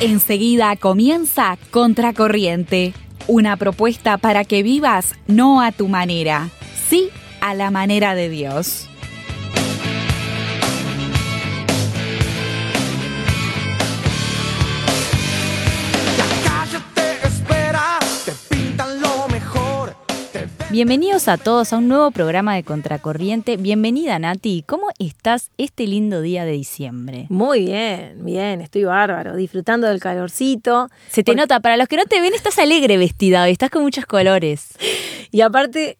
Enseguida comienza Contracorriente, una propuesta para que vivas no a tu manera, sí a la manera de Dios. Bienvenidos a todos a un nuevo programa de Contracorriente. Bienvenida Nati, ¿cómo estás este lindo día de diciembre? Muy bien, bien, estoy bárbaro, disfrutando del calorcito. Se te nota, para los que no te ven, estás alegre vestida hoy, estás con muchos colores. Y aparte,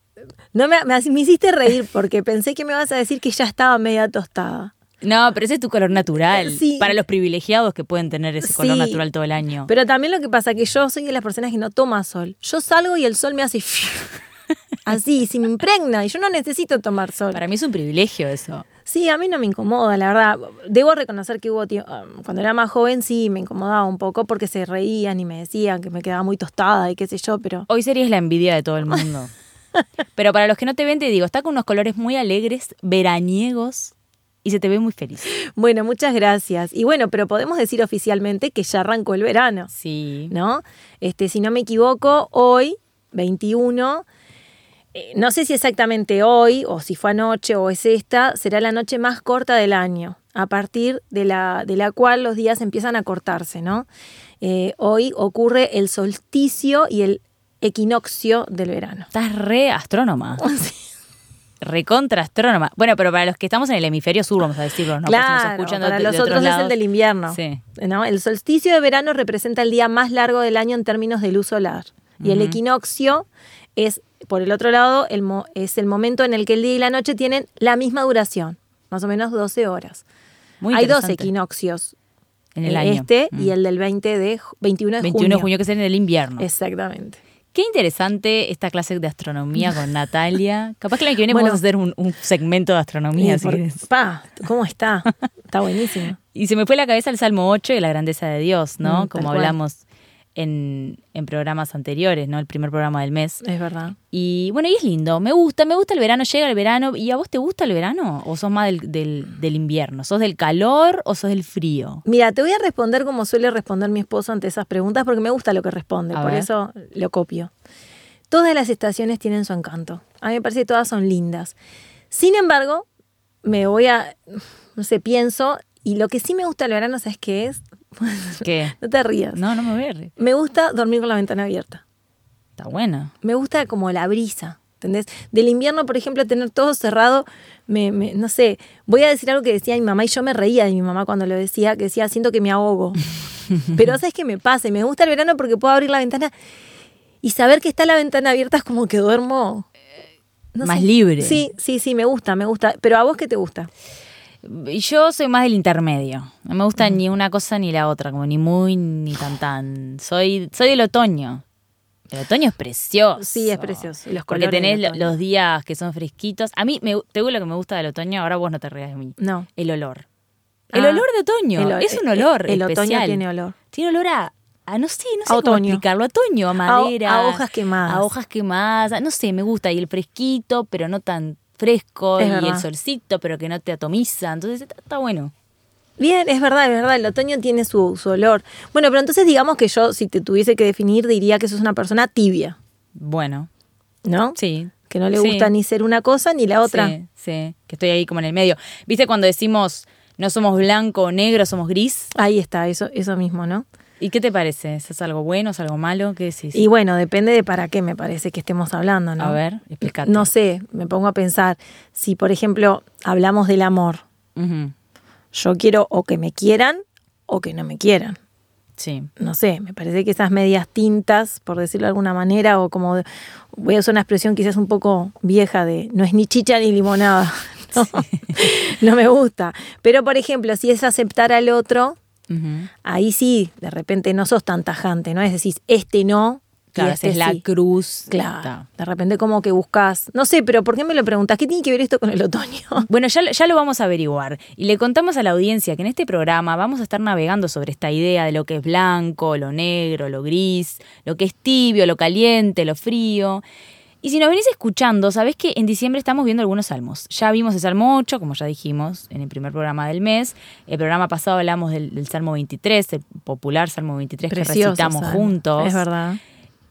no me, me, me hiciste reír porque pensé que me vas a decir que ya estaba media tostada. No, pero ese es tu color natural. Sí. Para los privilegiados que pueden tener ese color sí, natural todo el año. Pero también lo que pasa es que yo soy de las personas que no toma sol. Yo salgo y el sol me hace así, si me impregna y yo no necesito tomar sol. Para mí es un privilegio eso. Sí, a mí no me incomoda, la verdad. Debo reconocer que hubo tiempo, cuando era más joven sí me incomodaba un poco porque se reían y me decían que me quedaba muy tostada y qué sé yo, pero... Hoy serías la envidia de todo el mundo. pero para los que no te ven, te digo, está con unos colores muy alegres, veraniegos, y se te ve muy feliz. Bueno, muchas gracias. Y bueno, pero podemos decir oficialmente que ya arrancó el verano. Sí. ¿No? Este, si no me equivoco, hoy, 21, eh, no sé si exactamente hoy o si fue anoche o es esta, será la noche más corta del año, a partir de la, de la cual los días empiezan a cortarse, ¿no? Eh, hoy ocurre el solsticio y el equinoccio del verano. Estás re astrónoma. Sí. Recontra astrónoma. Bueno, pero para los que estamos en el hemisferio sur, vamos a decirlo, ¿no? Claro, para de, los de otros, otros es el del invierno. Sí. ¿no? El solsticio de verano representa el día más largo del año en términos de luz solar. Y uh -huh. el equinoccio es, por el otro lado, el mo es el momento en el que el día y la noche tienen la misma duración, más o menos 12 horas. Muy Hay dos equinoccios. En el año. Este mm. y el del 20 de, 21 de 21 junio. de junio, que es en el invierno. Exactamente. Qué interesante esta clase de astronomía con Natalia. Capaz que la que viene bueno, podemos hacer un, un, segmento de astronomía. Sí, por, si pa, ¿cómo está? Está buenísimo. Y se me fue a la cabeza el Salmo 8 y la grandeza de Dios, ¿no? Mm, Como hablamos en, en, programas anteriores, ¿no? El primer programa del mes. Es verdad. Y bueno, y es lindo. Me gusta, me gusta el verano, llega el verano. ¿Y a vos te gusta el verano? ¿O sos más del, del, del invierno? ¿Sos del calor o sos del frío? Mira, te voy a responder como suele responder mi esposo ante esas preguntas porque me gusta lo que responde, A por ver. eso lo copio. Todas las estaciones tienen su encanto. A mí me parece que todas son lindas. Sin embargo, me voy a, no sé, pienso, y lo que sí me gusta del verano, ¿sabes qué es? ¿Qué? No te rías. No, no me voy a reír. Me gusta dormir con la ventana abierta. Está buena. Me gusta como la brisa, ¿entendés? Del invierno, por ejemplo, tener todo cerrado, me, me, no sé, voy a decir algo que decía mi mamá y yo me reía de mi mamá cuando lo decía, que decía, siento que me ahogo. Pero ¿sabes qué me pasa? Y me gusta el verano porque puedo abrir la ventana y saber que está la ventana abierta es como que duermo... No Más sé. libre. Sí, sí, sí, me gusta, me gusta. Pero ¿a vos qué te gusta? Yo soy más del intermedio. No me gusta uh -huh. ni una cosa ni la otra, como ni muy ni tan tan. Soy, soy del otoño. El otoño es precioso. Sí, es precioso. Y los Porque tenés los días que son fresquitos. A mí, me, te digo lo que me gusta del otoño, ahora vos no te rías de mí. No. El olor. El ah, olor de otoño. El, es un olor. El, el especial. otoño tiene olor. Tiene olor a, a no sé, no sé a cómo otoño. explicarlo. Otoño, a madera. A, a, hojas quemadas. A hojas quemadas. No sé, me gusta. Y el fresquito, pero no tan fresco. Es y verdad. el solcito, pero que no te atomiza. Entonces está, está bueno. Bien, es verdad, es verdad, el otoño tiene su, su, olor. Bueno, pero entonces digamos que yo, si te tuviese que definir, diría que sos una persona tibia. Bueno. ¿No? Sí. Que no le gusta sí. ni ser una cosa ni la otra. Sí, sí, que estoy ahí como en el medio. ¿Viste cuando decimos no somos blanco o negro, somos gris? Ahí está, eso, eso mismo, ¿no? ¿Y qué te parece? ¿Es algo bueno, es algo malo? ¿Qué decís? Y bueno, depende de para qué me parece que estemos hablando, ¿no? A ver, explícate. No sé, me pongo a pensar, si por ejemplo hablamos del amor, uh -huh. yo quiero o que me quieran o que no me quieran. Sí. No sé, me parece que esas medias tintas, por decirlo de alguna manera, o como voy a usar una expresión quizás un poco vieja de no es ni chicha ni limonada. No, sí. no me gusta. Pero por ejemplo, si es aceptar al otro, uh -huh. ahí sí, de repente no sos tan tajante, ¿no? Es decir, este no. Claro, este es la sí. cruz. Claro. Está. De repente como que buscas, no sé, pero ¿por qué me lo preguntas? ¿Qué tiene que ver esto con el otoño? Bueno, ya, ya lo vamos a averiguar. Y le contamos a la audiencia que en este programa vamos a estar navegando sobre esta idea de lo que es blanco, lo negro, lo gris, lo que es tibio, lo caliente, lo frío. Y si nos venís escuchando, sabés que en diciembre estamos viendo algunos salmos. Ya vimos el Salmo 8, como ya dijimos, en el primer programa del mes. El programa pasado hablamos del, del Salmo 23, el popular Salmo 23 que recitamos salmo, juntos. Es verdad.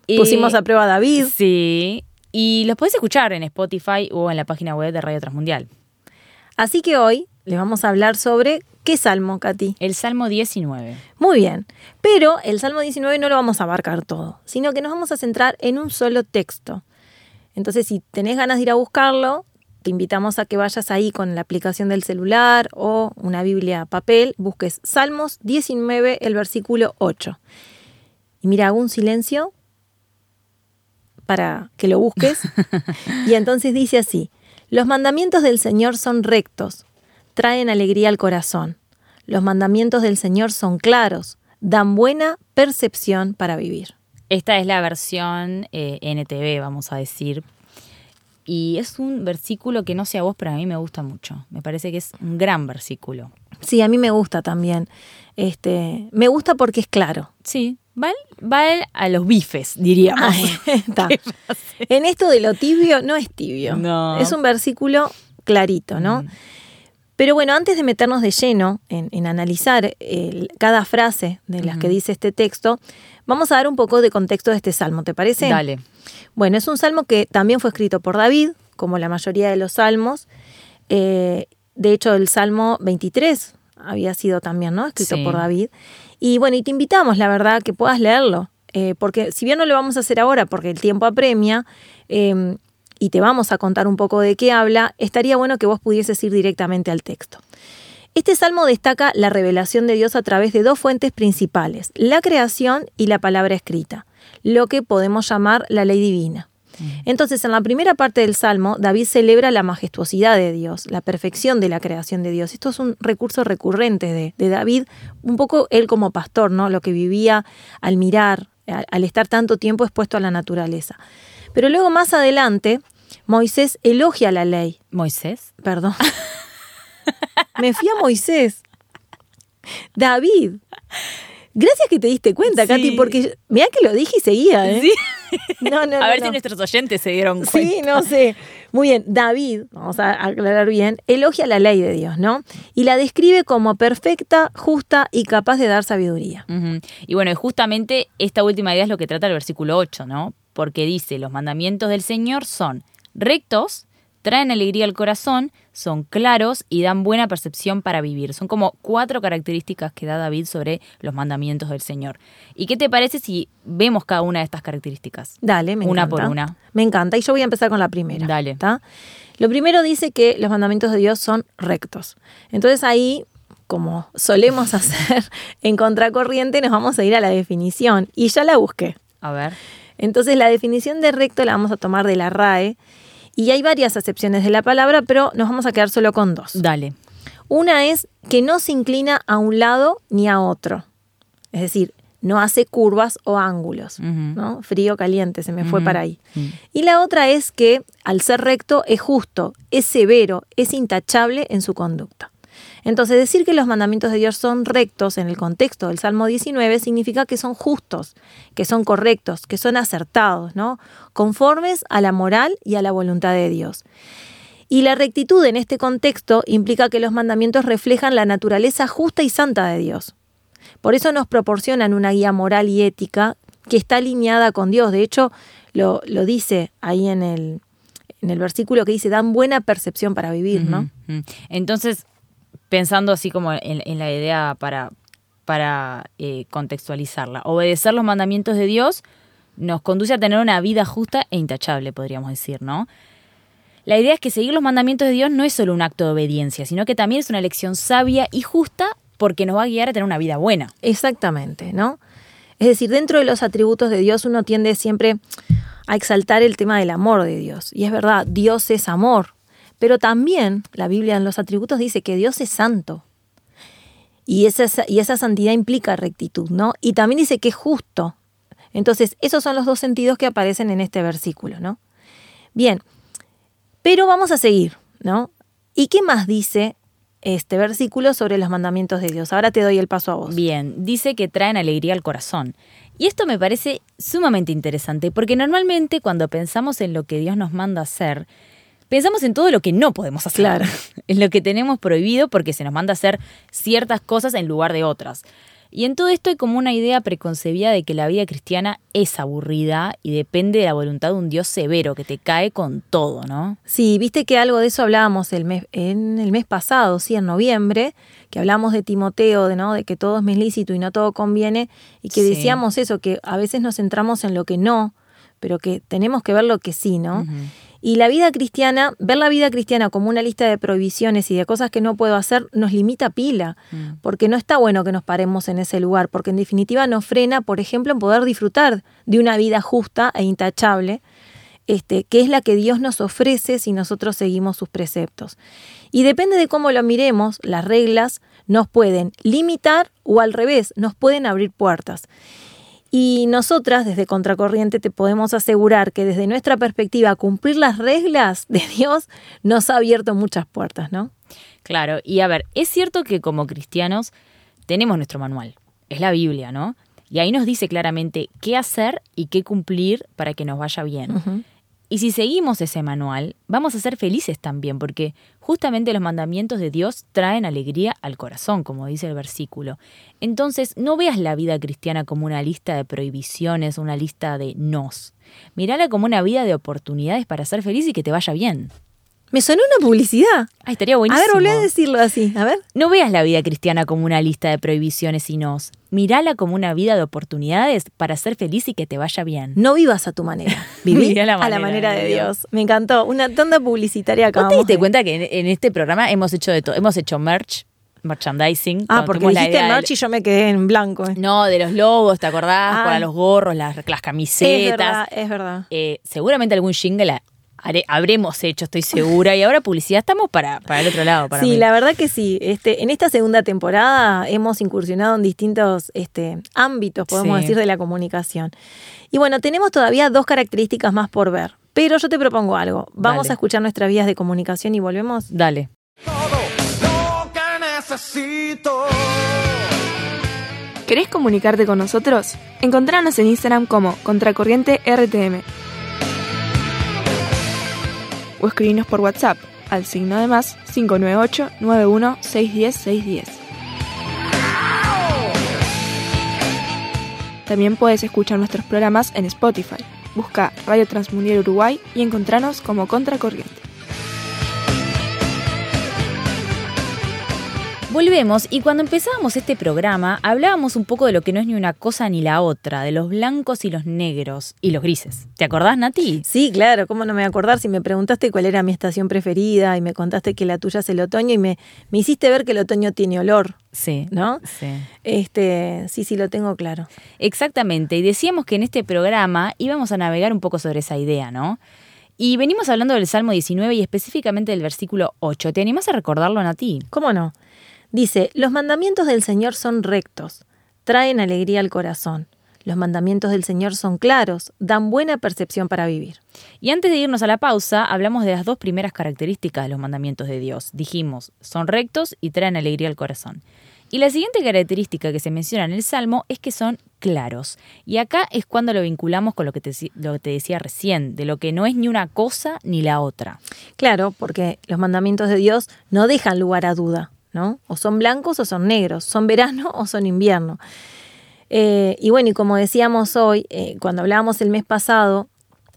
Y- Pusimos a prueba a David. Sí. Y los podés escuchar en Spotify o en la página web de Radio Transmundial. Así que hoy les vamos a hablar sobre qué salmo, Katy. El Salmo 19. Muy bien, pero el Salmo 19 no lo vamos a abarcar todo, sino que nos vamos a centrar en un solo texto. Entonces, si tenés ganas de ir a buscarlo, te invitamos a que vayas ahí con la aplicación del celular o una Biblia papel, busques Salmos 19, el versículo 8. Y mira, hago un silencio para que lo busques. y entonces dice así, los mandamientos del Señor son rectos, traen alegría al corazón. Los mandamientos del Señor son claros, dan buena percepción para vivir. Esta es la versión eh, NTV, vamos a decir. Y es un versículo que no sé a vos, pero a mí me gusta mucho. Me parece que es un gran versículo. Sí, a mí me gusta también. Este, me gusta porque es claro. Sí, va, va a los bifes, diríamos. En esto de lo tibio, no es tibio. No. Es un versículo clarito, ¿no? Pero bueno, antes de meternos de lleno en, en analizar el- cada frase de las que dice este texto, vamos a dar un poco de contexto de este salmo, ¿te parece? Dale. Bueno, es un salmo que también fue escrito por David, como la mayoría de los salmos. Eh, de hecho, el Salmo 23 había sido también, ¿no? Escrito Sí. por David. Y bueno, y te invitamos, la verdad, que puedas leerlo. eh, porque si bien no lo vamos a hacer ahora porque el tiempo apremia, eh, y te vamos a contar un poco de qué habla, estaría bueno que vos pudieses ir directamente al texto. Este salmo destaca la revelación de Dios a través de dos fuentes principales, la creación y la palabra escrita, lo que podemos llamar la ley divina. Entonces, en la primera parte del Salmo, David celebra la majestuosidad de Dios, la perfección de la creación de Dios. Esto es un recurso recurrente de, de David, un poco él como pastor, ¿no? Lo que vivía al mirar, al, al estar tanto tiempo expuesto a la naturaleza. Pero luego más adelante, Moisés elogia la ley. Moisés. Perdón. Me fui a Moisés. David. Gracias que te diste cuenta, Sí. Katy, porque mira que lo dije y seguía, ¿eh? Sí. No, no, a no, ver si nuestros oyentes se dieron cuenta. Sí, no sé. Muy bien, David, vamos a aclarar bien, elogia la ley de Dios, ¿no? Y la describe como perfecta, justa y capaz de dar sabiduría. Y bueno, justamente esta última idea es lo que trata el versículo 8, ¿no? Porque dice, los mandamientos del Señor son rectos, traen alegría al corazón, son claros y dan buena percepción para vivir. Son como cuatro características que da David sobre los mandamientos del Señor. ¿Y qué te parece si vemos cada una de estas características? Dale, me Una encanta. por una. Me encanta. Y yo voy a empezar con la primera. Dale. ¿está? Lo primero dice que los mandamientos de Dios son rectos. Entonces ahí, como solemos hacer en contracorriente, nos vamos a ir a la definición. Y ya la busqué. A ver. Entonces la definición de recto la vamos a tomar de la RAE. Y hay varias acepciones de la palabra, pero nos vamos a quedar solo con dos. Dale. Una es que no se inclina a un lado ni a otro. Es decir, no hace curvas o ángulos. ¿no? Frío, caliente, se me fue para ahí. Y la otra es que al ser recto es justo, es severo, es intachable en su conducta. Entonces, decir que los mandamientos de Dios son rectos en el contexto del Salmo 19 significa que son justos, que son correctos, que son acertados, ¿no? Conformes a la moral y a la voluntad de Dios. Y la rectitud en este contexto implica que los mandamientos reflejan la naturaleza justa y santa de Dios. Por eso nos proporcionan una guía moral y ética que está alineada con Dios. De hecho, lo, lo dice ahí en el, en el versículo que dice, dan buena percepción para vivir, ¿no? Entonces, pensando así como en, la idea para, para eh, contextualizarla, obedecer los mandamientos de Dios nos conduce a tener una vida justa e intachable, podríamos decir, ¿no? La idea es que seguir los mandamientos de Dios no es solo un acto de obediencia, sino que también es una elección sabia y justa porque nos va a guiar a tener una vida buena. Exactamente, ¿no? Es decir, dentro de los atributos de Dios uno tiende siempre a exaltar el tema del amor de Dios. Y es verdad, Dios es amor. Pero también la Biblia en los atributos dice que Dios es santo. Y esa, y esa santidad implica rectitud, ¿no? Y también dice que es justo. Entonces, esos son los dos sentidos que aparecen en este versículo, ¿no? Bien, pero vamos a seguir, ¿no? ¿Y qué más dice este versículo sobre los mandamientos de Dios. Ahora te doy el paso a vos. Bien, dice que traen alegría al corazón. Y esto me parece sumamente interesante, porque normalmente cuando pensamos en lo que Dios nos manda hacer, pensamos en todo lo que no podemos hacer. Claro. En lo que tenemos prohibido porque se nos manda hacer ciertas cosas en lugar de otras. Y en todo esto hay como una idea preconcebida de que la vida cristiana es aburrida y depende de la voluntad de un Dios severo que te cae con todo, ¿no? Sí, viste que algo de eso hablábamos el mes, en el mes pasado, sí, en noviembre, que hablamos de Timoteo, de, ¿no? de que todo es lícito y no todo conviene, y que Sí. decíamos eso, que a veces nos centramos en lo que no, pero que tenemos que ver lo que sí, ¿no? Y la vida cristiana, ver la vida cristiana como una lista de prohibiciones y de cosas que no puedo hacer, nos limita pila, Mm. porque no está bueno que nos paremos en ese lugar, porque en definitiva nos frena, por ejemplo, en poder disfrutar de una vida justa e intachable, este, que es la que Dios nos ofrece si nosotros seguimos sus preceptos. Y depende de cómo lo miremos, las reglas nos pueden limitar o al revés, nos pueden abrir puertas. Y nosotras, desde Contracorriente, te podemos asegurar que desde nuestra perspectiva, cumplir las reglas de Dios nos ha abierto muchas puertas, ¿no? Claro, y a ver, es cierto que como cristianos tenemos nuestro manual, es la Biblia, ¿no? Y ahí nos dice claramente qué hacer y qué cumplir para que nos vaya bien. Y si seguimos ese manual, vamos a ser felices también, porque justamente los mandamientos de Dios traen alegría al corazón, como dice el versículo. Entonces, no veas la vida cristiana como una lista de prohibiciones, una lista de nos. Mírala como una vida de oportunidades para ser feliz y que te vaya bien. Me sonó una publicidad. Ah, estaría A buenísimo. ver, volví a decirlo así. A ver. No veas la vida cristiana como una lista de prohibiciones y nos. Mírala como una vida de oportunidades para ser feliz y que te vaya bien. No vivas a tu manera. Viví a la manera, de Dios. Me encantó. Una tanda publicitaria ¿Vos acabamos te diste de- cuenta que en, en este programa hemos hecho de todo? Hemos hecho merch, merchandising. Ah, porque dijiste merch y yo me quedé en blanco. eh. No, de los logos, ¿te acordás? Ah. Para los gorros, las, las es camisetas. verdad, es verdad. Eh, seguramente algún jingle haré- habremos hecho, estoy segura. Y ahora publicidad estamos para, para el otro lado. Para Sí, mí. la verdad que sí. Este, en esta segunda temporada hemos incursionado en distintos este, ámbitos, podemos Sí. decir, de la comunicación. Y bueno, tenemos todavía dos características más por ver. Pero yo te propongo algo. Vamos Dale. a escuchar nuestras vías de comunicación y volvemos. Dale. todo lo que necesito. ¿Querés comunicarte con nosotros? Encontranos en Instagram como Contracorriente RTM. O escribinos por WhatsApp al signo de más 598 91 610 610. También puedes escuchar nuestros programas en Spotify. Busca Radio Transmundial Uruguay y encontranos como Contracorriente. Volvemos y cuando empezábamos este programa hablábamos un poco de lo que no es ni una cosa ni la otra, de los blancos y los negros y los grises. ¿Te acordás, Nati? Sí, claro, ¿cómo no me voy a acordar si me preguntaste cuál era mi estación preferida y me contaste que la tuya es el otoño y me, me hiciste ver que el otoño tiene olor, Sí. ¿no? Sí. Este, sí, sí, lo tengo claro. Exactamente, y decíamos que en este programa íbamos a navegar un poco sobre esa idea, ¿no? Y venimos hablando del Salmo 19 y específicamente del versículo 8. ¿Te animás a recordarlo, Nati? ¿Cómo no? Dice, los mandamientos del Señor son rectos, traen alegría al corazón. Los mandamientos del Señor son claros, dan buena percepción para vivir. Y antes de irnos a la pausa, hablamos de las dos primeras características de los mandamientos de Dios. Dijimos, son rectos y traen alegría al corazón. Y la siguiente característica que se menciona en el Salmo es que son claros. Y acá es cuando lo vinculamos con lo que te, lo que te decía recién, de lo que no es ni una cosa ni la otra. Claro, porque los mandamientos de Dios no dejan lugar a duda, O son blancos o son negros, son verano o son invierno. Eh, y bueno, y como decíamos hoy, eh, cuando hablábamos el mes pasado,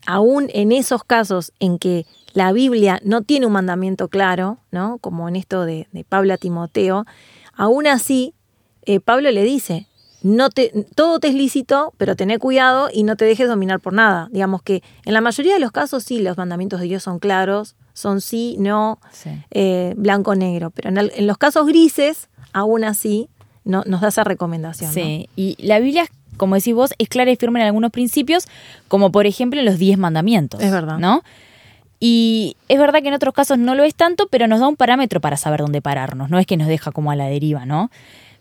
aún en esos casos en que la Biblia no tiene un mandamiento claro, ¿no? Como en esto de, Pablo a Timoteo, aún así, eh, Pablo le dice, no todo te es lícito, pero tené cuidado y no te dejes dominar por nada. Digamos que en la mayoría de los casos sí, los mandamientos de Dios son claros, son sí, no, Sí. eh, blanco, negro, pero en, el- en los casos grises, aún así, no, nos da esa recomendación. ¿no? Sí, y la Biblia, como decís vos, es clara y firme en algunos principios, como por ejemplo en los diez mandamientos. Es verdad. ¿No? Y es verdad que en otros casos no lo es tanto, pero nos da un parámetro para saber dónde pararnos, no es que nos deja como a la deriva, ¿no?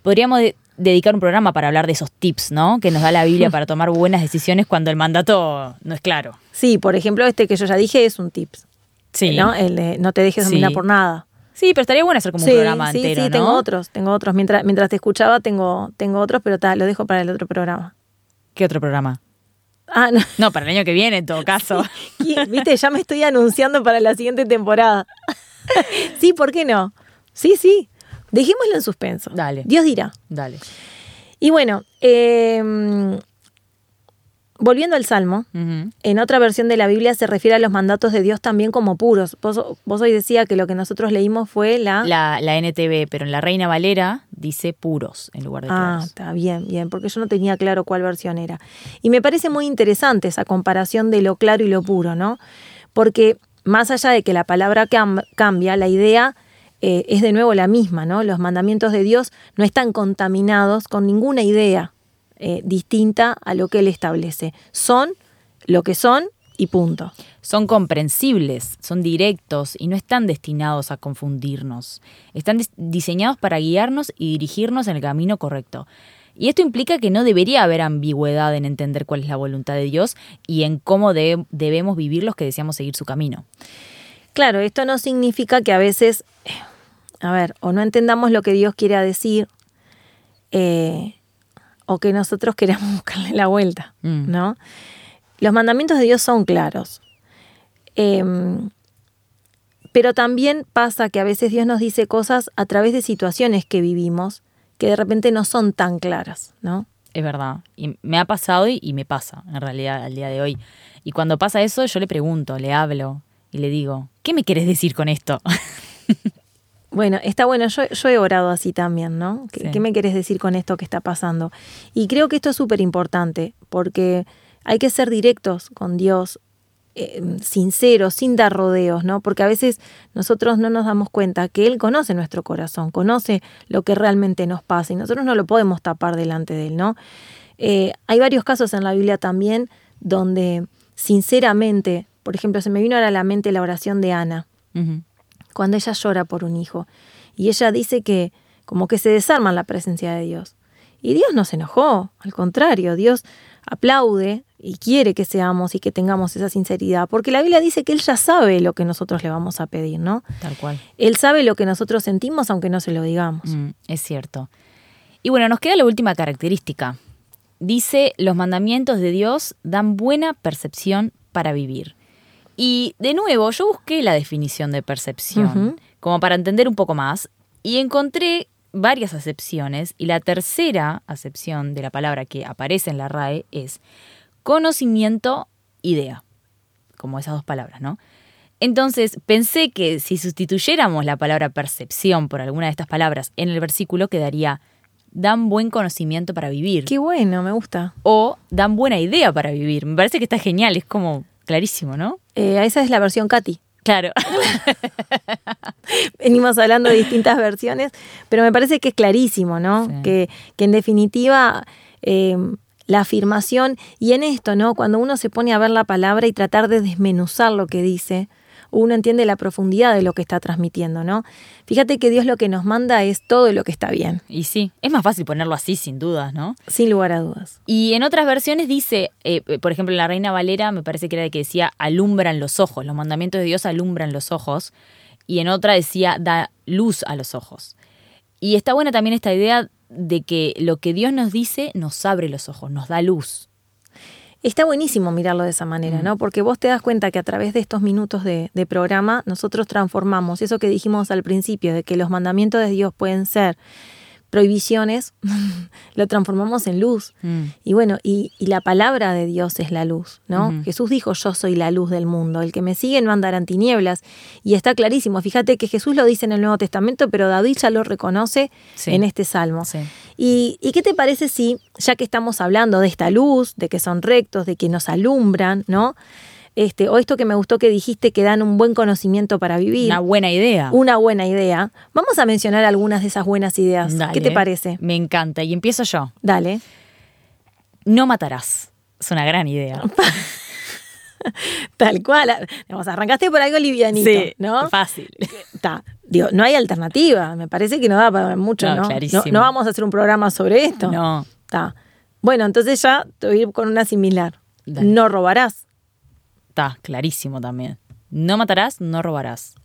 Podríamos de- dedicar un programa para hablar de esos tips, ¿no? Que nos da la Biblia para tomar buenas decisiones cuando el mandato no es claro. Sí, por ejemplo, este que yo ya dije es un tips. Sí. ¿no? El de no te dejes Sí. dominar por nada. Sí, pero estaría bueno hacer como sí, un programa sí, entero, sí, ¿no? tengo otros, tengo otros. Mientras, mientras te escuchaba, tengo, tengo otros, pero ta, lo dejo para el otro programa. ¿Qué otro programa? Ah, no. No, para el año que viene, en todo caso. Viste, ya me estoy anunciando para la siguiente temporada. sí, ¿por qué no? Sí, sí. Dejémoslo en suspenso. Dale. Dios dirá. Dale. Y bueno, eh, volviendo al Salmo, en otra versión de la Biblia se refiere a los mandatos de Dios también como puros. Vos, vos hoy decía que lo que nosotros leímos fue la... La, la NTV, pero en la Reina Valera dice puros en lugar de Ah, claros. está bien, bien, porque yo no tenía claro cuál versión era. Y me parece muy interesante esa comparación de lo claro y lo puro, ¿no? Porque más allá de que la palabra cam- cambia, la idea eh, es de nuevo la misma, ¿no? Los mandamientos de Dios no están contaminados con ninguna idea eh, distinta a lo que Él establece. Son lo que son y punto. Son comprensibles, son directos y no están destinados a confundirnos. Están dis- diseñados para guiarnos y dirigirnos en el camino correcto. Y esto implica que no debería haber ambigüedad en entender cuál es la voluntad de Dios y en cómo de- debemos vivir los que deseamos seguir su camino. Claro, esto no significa que a veces, eh, a ver, o no entendamos lo que Dios quiere decir, eh, o que nosotros queramos buscarle la vuelta, Mm. ¿no? Los mandamientos de Dios son claros. Em, pero también pasa que a veces Dios nos dice cosas a través de situaciones que vivimos que de repente no son tan claras, ¿no? Es verdad. Y me ha pasado y, y me pasa, en realidad, al día de hoy. Y cuando pasa eso, yo le pregunto, le hablo y le digo, ¿qué me querés decir con esto? Bueno, está bueno, yo, yo he orado así también, ¿no? ¿Qué, Sí. qué me querés decir con esto que está pasando? Y creo que esto es súper importante, porque hay que ser directos con Dios, eh, sinceros, sin dar rodeos, ¿no? Porque a veces nosotros no nos damos cuenta que Él conoce nuestro corazón, conoce lo que realmente nos pasa y nosotros no lo podemos tapar delante de Él, ¿no? Eh, hay varios casos en la Biblia también donde sinceramente, por ejemplo, se me vino a la mente la oración de Ana. Cuando ella llora por un hijo. Y ella dice que como que se desarma en la presencia de Dios. Y Dios no se enojó, al contrario, Dios aplaude y quiere que seamos y que tengamos esa sinceridad, porque la Biblia dice que Él ya sabe lo que nosotros le vamos a pedir, ¿no? Tal cual. Él sabe lo que nosotros sentimos aunque no se lo digamos. Mm, es cierto. Y bueno, nos queda la última característica. Dice, los mandamientos de Dios dan buena percepción para vivir. Y de nuevo, yo busqué la definición de percepción, como para entender un poco más, y encontré varias acepciones, y la tercera acepción de la palabra que aparece en la RAE es conocimiento, idea, como esas dos palabras, ¿no? Entonces pensé que si sustituyéramos la palabra percepción por alguna de estas palabras en el versículo quedaría dan buen conocimiento para vivir Qué bueno, me gusta. o dan buena idea para vivir. Me parece que está genial, es como clarísimo, ¿no? Eh, esa es la versión Katy. Claro. venimos hablando de distintas versiones, pero me parece que es clarísimo, ¿no? Sí. Que, que en definitiva eh, la afirmación, y en esto, ¿no? Cuando uno se pone a ver la palabra y tratar de desmenuzar lo que dice, uno entiende la profundidad de lo que está transmitiendo, ¿no? Fíjate que Dios lo que nos manda es todo lo que está bien, y sí, es más fácil ponerlo así, sin dudas, ¿no? sin lugar a dudas. Y en otras versiones dice, eh, por ejemplo, en la Reina Valera me parece que era de que decía alumbran los ojos, los mandamientos de Dios alumbran los ojos. Y en otra decía da luz a los ojos. Y está buena también esta idea de que lo que Dios nos dice nos abre los ojos, nos da luz. Está buenísimo mirarlo de esa manera, ¿no? Porque vos te das cuenta que a través de estos minutos de, de programa nosotros transformamos eso que dijimos al principio, de que los mandamientos de Dios pueden ser prohibiciones, lo transformamos en luz. Mm. Y bueno, y, y la palabra de Dios es la luz, ¿no? Jesús dijo, yo soy la luz del mundo, el que me sigue no andará en tinieblas. Y está clarísimo, fíjate que Jesús lo dice en el Nuevo Testamento, pero David ya lo reconoce Sí. en este salmo. Sí. ¿Y, y qué te parece si, ya que estamos hablando de esta luz, de que son rectos, de que nos alumbran, ¿no? Este, o esto que me gustó que dijiste que dan un buen conocimiento para vivir, Una buena idea. una buena idea, vamos a mencionar algunas de esas buenas ideas. Dale. ¿Qué te parece? Me encanta. Y empiezo yo. Dale. No matarás. Es una gran idea. Tal cual. Digamos, arrancaste por algo livianito, ¿no? Fácil. Digo, no hay alternativa. Me parece que no da para mucho, No, ¿no? clarísimo. No, no vamos a hacer un programa sobre esto. No. Bueno, entonces ya te voy a ir con una similar. Dale. No robarás. Está clarísimo también. No matarás, no robarás.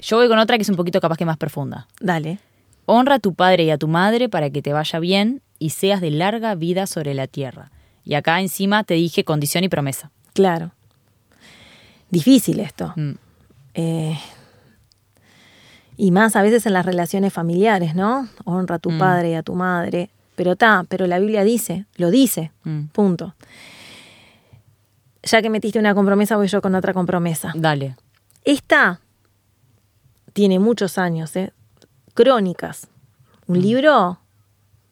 Yo voy con otra que es un poquito capaz que más profunda. Dale. Honra a tu padre y a tu madre para que te vaya bien y seas de larga vida sobre la tierra. Y acá encima te dije condición y promesa. Claro. Difícil esto. Mm. Eh, y más a veces en las relaciones familiares, ¿no? Honra a tu Mm. padre y a tu madre. Pero está, pero la Biblia dice, lo dice. Mm. Punto. Ya que metiste una compromesa, voy yo con otra compromesa. Dale. Esta tiene muchos años, ¿eh? Crónicas. Un libro,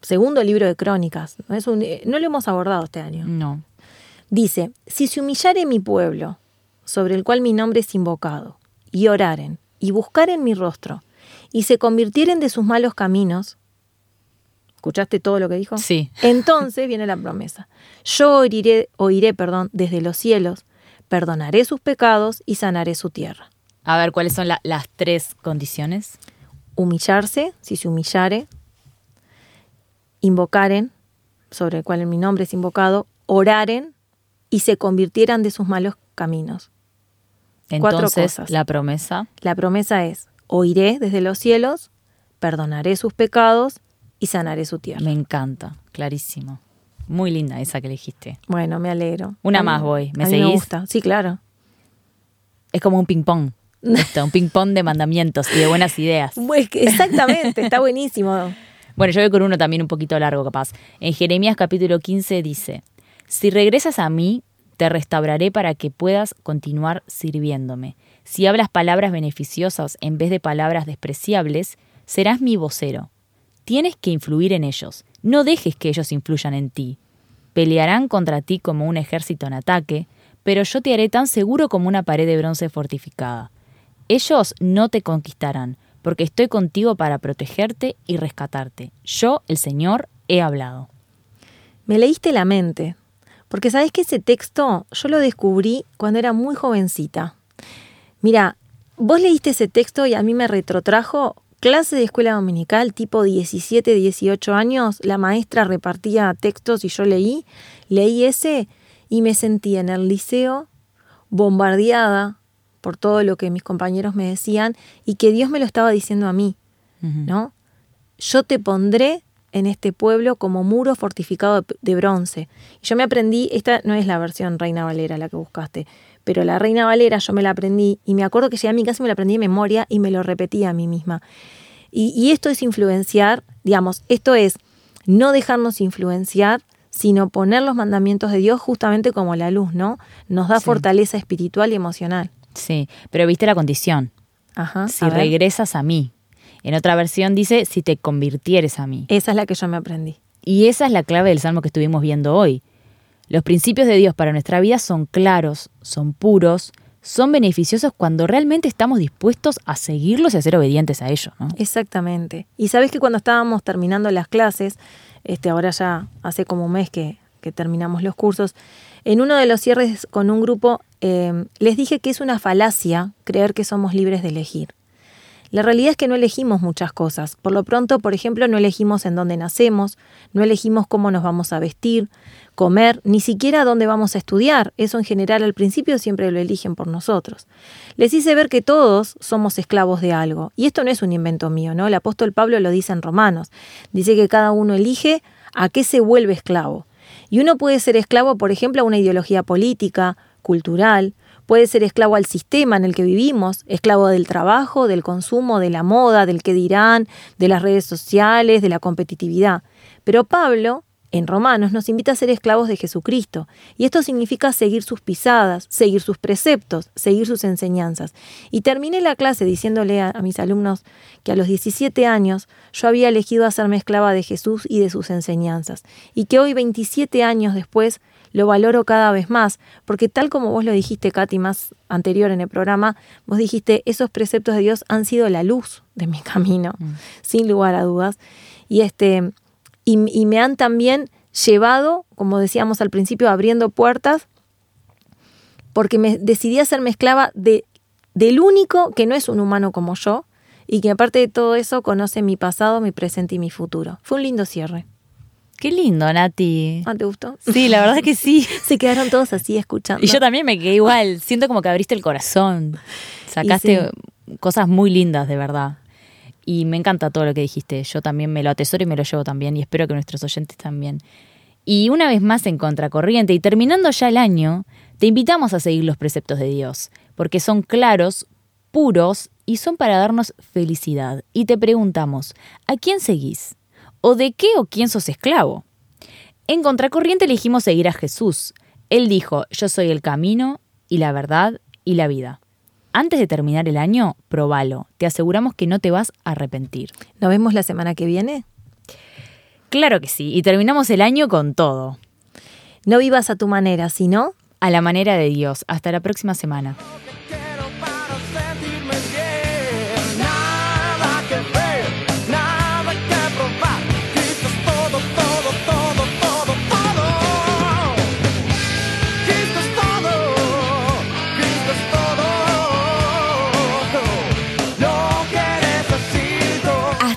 segundo libro de crónicas. No, es un- eh, no lo hemos abordado este año. No. Dice, si se humillare mi pueblo, sobre el cual mi nombre es invocado, y oraren, y buscaren mi rostro, y se convirtieren de sus malos caminos, ¿escuchaste todo lo que dijo? Sí. Entonces viene la promesa. Yo oiré, oiré perdón, desde los cielos, perdonaré sus pecados y sanaré su tierra. A ver, ¿cuáles son la- las tres condiciones? Humillarse, si se humillare, invocaren, sobre el cual mi nombre es invocado, oraren y se convirtieran de sus malos caminos. Cuatro Entonces, cosas. la promesa. La promesa es, oiré desde los cielos, perdonaré sus pecados y sanaré su tierra. Me encanta, clarísimo. Muy linda esa que elegiste. Bueno, me alegro. Una A mí- más voy. ¿Me a mí me seguís? gusta. Sí, claro. Es como un ping-pong. Un ping-pong de mandamientos y de buenas ideas. Pues exactamente, está buenísimo. Bueno, yo voy con uno también un poquito largo, capaz. En Jeremías capítulo 15 dice, Si regresas a mí, te restauraré para que puedas continuar sirviéndome. Si hablas palabras beneficiosas en vez de palabras despreciables, serás mi vocero. Tienes que influir en ellos. No dejes que ellos influyan en ti. Pelearán contra ti como un ejército en ataque, pero yo te haré tan seguro como una pared de bronce fortificada. Ellos no te conquistarán, porque estoy contigo para protegerte y rescatarte. Yo, el Señor, he hablado. Me leíste la mente, porque sabes que ese texto yo lo descubrí cuando era muy jovencita. Mira, vos leíste ese texto y a mí me retrotrajo clase de escuela dominical tipo 17, 18 años, la maestra repartía textos y yo leí, leí ese y me sentí en el liceo bombardeada por todo lo que mis compañeros me decían y que Dios me lo estaba diciendo a mí. ¿no? Yo te pondré en este pueblo como muro fortificado de- de bronce. Y yo me aprendí, esta no es la versión Reina Valera la que buscaste, pero la Reina Valera yo me la aprendí y me acuerdo que llegué a mi casa y me la aprendí de memoria y me lo repetía a mí misma. Y, y esto es influenciar, digamos, esto es no dejarnos influenciar, sino poner los mandamientos de Dios justamente como la luz, ¿no? Nos da Sí. fortaleza espiritual y emocional. Sí, pero viste la condición. Ajá. Si a regresas a mí. En otra versión dice, si te convirtieres a mí. Esa es la que yo me aprendí. Y esa es la clave del salmo que estuvimos viendo hoy. Los principios de Dios para nuestra vida son claros, son puros, son beneficiosos cuando realmente estamos dispuestos a seguirlos y a ser obedientes a ellos. ¿no? Exactamente. Y sabes que cuando estábamos terminando las clases, este, ahora ya hace como un mes que, que terminamos los cursos, en uno de los cierres con un grupo eh, les dije que es una falacia creer que somos libres de elegir. La realidad es que no elegimos muchas cosas. Por lo pronto, por ejemplo, no elegimos en dónde nacemos, no elegimos cómo nos vamos a vestir, comer, ni siquiera dónde vamos a estudiar. Eso en general al principio siempre lo eligen por nosotros. Les hice ver que todos somos esclavos de algo. Y esto no es un invento mío, ¿no? El apóstol Pablo lo dice en Romanos. Dice que cada uno elige a qué se vuelve esclavo. Y uno puede ser esclavo, por ejemplo, a una ideología política, cultural, puede ser esclavo al sistema en el que vivimos, esclavo del trabajo, del consumo, de la moda, del que dirán, de las redes sociales, de la competitividad. Pero Pablo, en Romanos, nos invita a ser esclavos de Jesucristo. Y esto significa seguir sus pisadas, seguir sus preceptos, seguir sus enseñanzas. Y terminé la clase diciéndole a, a mis alumnos que a los 17 años yo había elegido hacerme esclava de Jesús y de sus enseñanzas. Y que hoy, 27 años después, lo valoro cada vez más, porque tal como vos lo dijiste, Katy, más anterior en el programa, vos dijiste, esos preceptos de Dios han sido la luz de mi camino, sin lugar a dudas. Y, este, y, y me han también llevado, como decíamos al principio, abriendo puertas, porque me decidí hacerme esclava de, del único que no es un humano como yo, y que aparte de todo eso conoce mi pasado, mi presente y mi futuro. Fue un lindo cierre. Qué lindo, Nati. ¿Ah, te gustó? Sí, la verdad que sí. Se quedaron todos así escuchando. Y yo también me quedé igual. Siento como que abriste el corazón. Sacaste sí. cosas muy lindas, de verdad. Y me encanta todo lo que dijiste. Yo también me lo atesoro y me lo llevo también. Y espero que nuestros oyentes también. Y una vez más en contracorriente y terminando ya el año, te invitamos a seguir los preceptos de Dios, porque son claros, puros y son para darnos felicidad. Y te preguntamos, ¿a quién seguís? ¿O de qué o quién sos esclavo? En contracorriente elegimos seguir a Jesús. Él dijo, yo soy el camino y la verdad y la vida. Antes de terminar el año, probalo. Te aseguramos que no te vas a arrepentir. ¿Nos vemos la semana que viene? Claro que sí, y terminamos el año con todo. No vivas a tu manera, sino A la manera de Dios. Hasta la próxima semana.